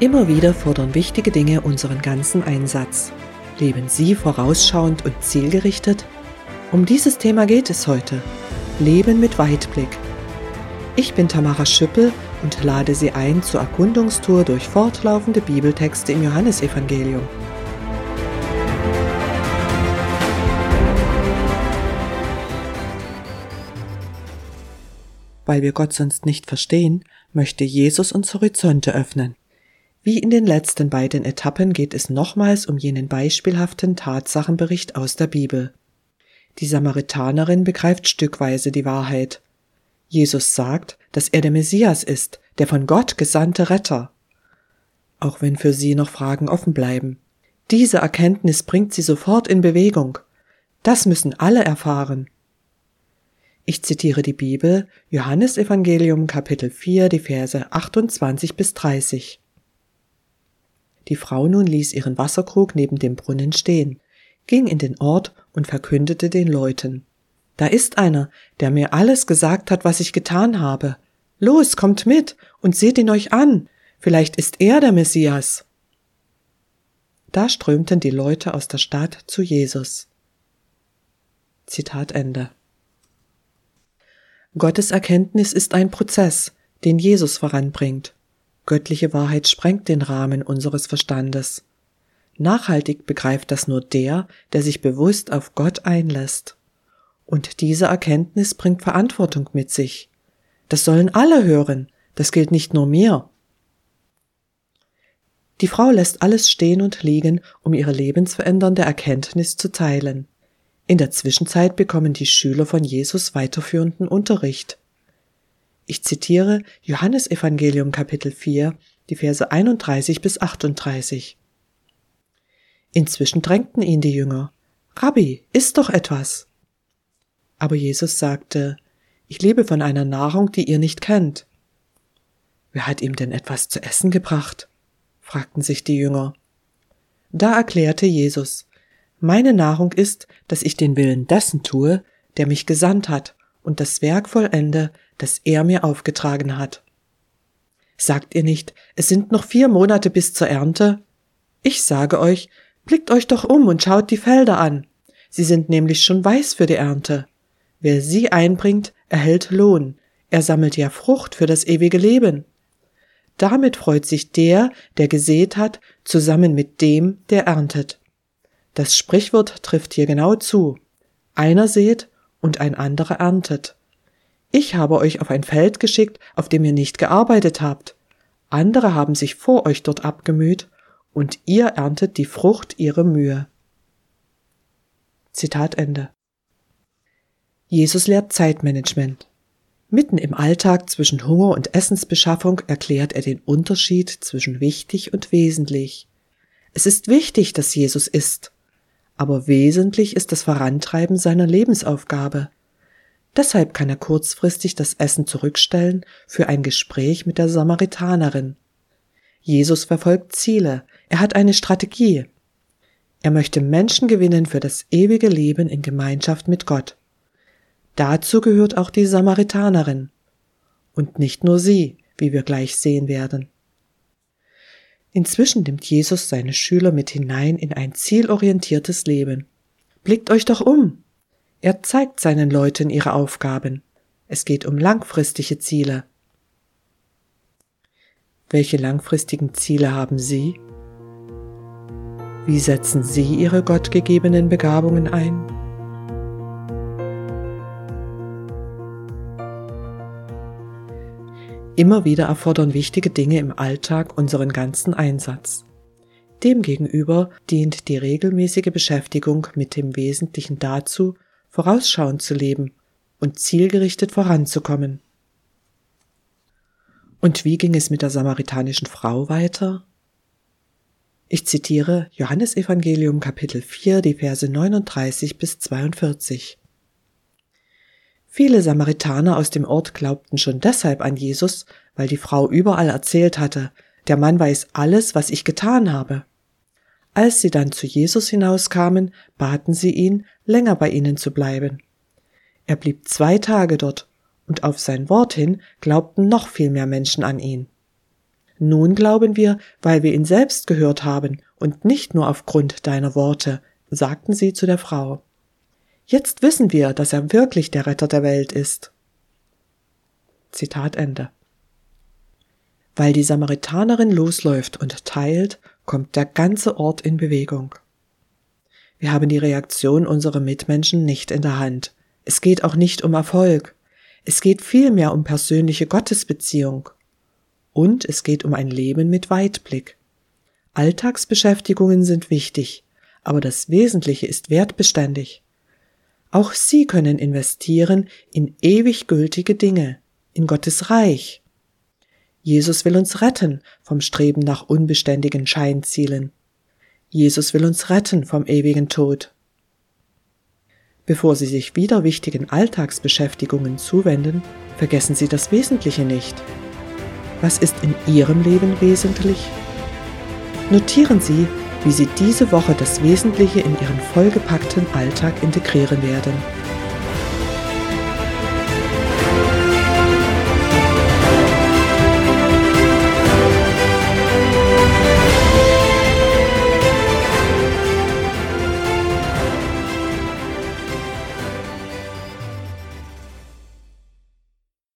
Immer wieder fordern wichtige Dinge unseren ganzen Einsatz. Leben Sie vorausschauend und zielgerichtet? Um dieses Thema geht es heute. Leben mit Weitblick. Ich bin Tamara Schüppel und lade Sie ein zur Erkundungstour durch fortlaufende Bibeltexte im Johannesevangelium. Weil wir Gott sonst nicht verstehen, möchte Jesus uns Horizonte öffnen. Wie in den letzten beiden Etappen geht es nochmals um jenen beispielhaften Tatsachenbericht aus der Bibel. Die Samaritanerin begreift stückweise die Wahrheit. Jesus sagt, dass er der Messias ist, der von Gott gesandte Retter. Auch wenn für sie noch Fragen offen bleiben. Diese Erkenntnis bringt sie sofort in Bewegung. Das müssen alle erfahren. Ich zitiere die Bibel, Johannes Evangelium Kapitel 4, die Verse 28 bis 30. Die Frau nun ließ ihren Wasserkrug neben dem Brunnen stehen, ging in den Ort und verkündete den Leuten. Da ist einer, der mir alles gesagt hat, was ich getan habe. Los, kommt mit und seht ihn euch an. Vielleicht ist er der Messias. Da strömten die Leute aus der Stadt zu Jesus. Zitat Ende. Gottes Erkenntnis ist ein Prozess, den Jesus voranbringt. Göttliche Wahrheit sprengt den Rahmen unseres Verstandes. Nachhaltig begreift das nur der, der sich bewusst auf Gott einlässt. Und diese Erkenntnis bringt Verantwortung mit sich. Das sollen alle hören, das gilt nicht nur mir. Die Frau lässt alles stehen und liegen, um ihre lebensverändernde Erkenntnis zu teilen. In der Zwischenzeit bekommen die Schüler von Jesus weiterführenden Unterricht. Ich zitiere Johannes Evangelium Kapitel 4, die Verse 31 bis 38. Inzwischen drängten ihn die Jünger. Rabbi, iss doch etwas. Aber Jesus sagte, ich lebe von einer Nahrung, die ihr nicht kennt. Wer hat ihm denn etwas zu essen gebracht? fragten sich die Jünger. Da erklärte Jesus, meine Nahrung ist, dass ich den Willen dessen tue, der mich gesandt hat und das Werk vollende, das er mir aufgetragen hat. Sagt ihr nicht, es sind noch vier Monate bis zur Ernte? Ich sage euch, blickt euch doch um und schaut die Felder an. Sie sind nämlich schon weiß für die Ernte. Wer sie einbringt, erhält Lohn. Er sammelt ja Frucht für das ewige Leben. Damit freut sich der, der gesät hat, zusammen mit dem, der erntet. Das Sprichwort trifft hier genau zu. Einer sät und ein anderer erntet. Ich habe euch auf ein Feld geschickt, auf dem ihr nicht gearbeitet habt. Andere haben sich vor euch dort abgemüht, und ihr erntet die Frucht ihrer Mühe. Zitat Ende. Jesus lehrt Zeitmanagement. Mitten im Alltag zwischen Hunger und Essensbeschaffung erklärt er den Unterschied zwischen wichtig und wesentlich. Es ist wichtig, dass Jesus isst, aber wesentlich ist das Vorantreiben seiner Lebensaufgabe. Deshalb kann er kurzfristig das Essen zurückstellen für ein Gespräch mit der Samaritanerin. Jesus verfolgt Ziele, er hat eine Strategie. Er möchte Menschen gewinnen für das ewige Leben in Gemeinschaft mit Gott. Dazu gehört auch die Samaritanerin. Und nicht nur sie, wie wir gleich sehen werden. Inzwischen nimmt Jesus seine Schüler mit hinein in ein zielorientiertes Leben. Blickt euch doch um, er zeigt seinen Leuten ihre Aufgaben. Es geht um langfristige Ziele. Welche langfristigen Ziele haben Sie? Wie setzen Sie Ihre gottgegebenen Begabungen ein? Immer wieder erfordern wichtige Dinge im Alltag unseren ganzen Einsatz. Demgegenüber dient die regelmäßige Beschäftigung mit dem Wesentlichen dazu, vorausschauend zu leben und zielgerichtet voranzukommen. Und wie ging es mit der samaritanischen Frau weiter? Ich zitiere Johannes Evangelium Kapitel 4, die Verse 39 bis 42. Viele Samaritaner aus dem Ort glaubten schon deshalb an Jesus, weil die Frau überall erzählt hatte, der Mann weiß alles, was ich getan habe. Als sie dann zu Jesus hinauskamen, baten sie ihn, länger bei ihnen zu bleiben. Er blieb zwei Tage dort, und auf sein Wort hin glaubten noch viel mehr Menschen an ihn. Nun glauben wir, weil wir ihn selbst gehört haben und nicht nur aufgrund deiner Worte, sagten sie zu der Frau. Jetzt wissen wir, dass er wirklich der Retter der Welt ist. Zitat Ende. Weil die Samaritanerin losläuft und teilt, kommt der ganze Ort in Bewegung. Wir haben die Reaktion unserer Mitmenschen nicht in der Hand. Es geht auch nicht um Erfolg. Es geht vielmehr um persönliche Gottesbeziehung. Und es geht um ein Leben mit Weitblick. Alltagsbeschäftigungen sind wichtig, aber das Wesentliche ist wertbeständig. Auch Sie können investieren in ewig gültige Dinge, in Gottes Reich. Jesus will uns retten vom Streben nach unbeständigen Scheinzielen. Jesus will uns retten vom ewigen Tod. Bevor Sie sich wieder wichtigen Alltagsbeschäftigungen zuwenden, vergessen Sie das Wesentliche nicht. Was ist in Ihrem Leben wesentlich? Notieren Sie, wie Sie diese Woche das Wesentliche in Ihren vollgepackten Alltag integrieren werden.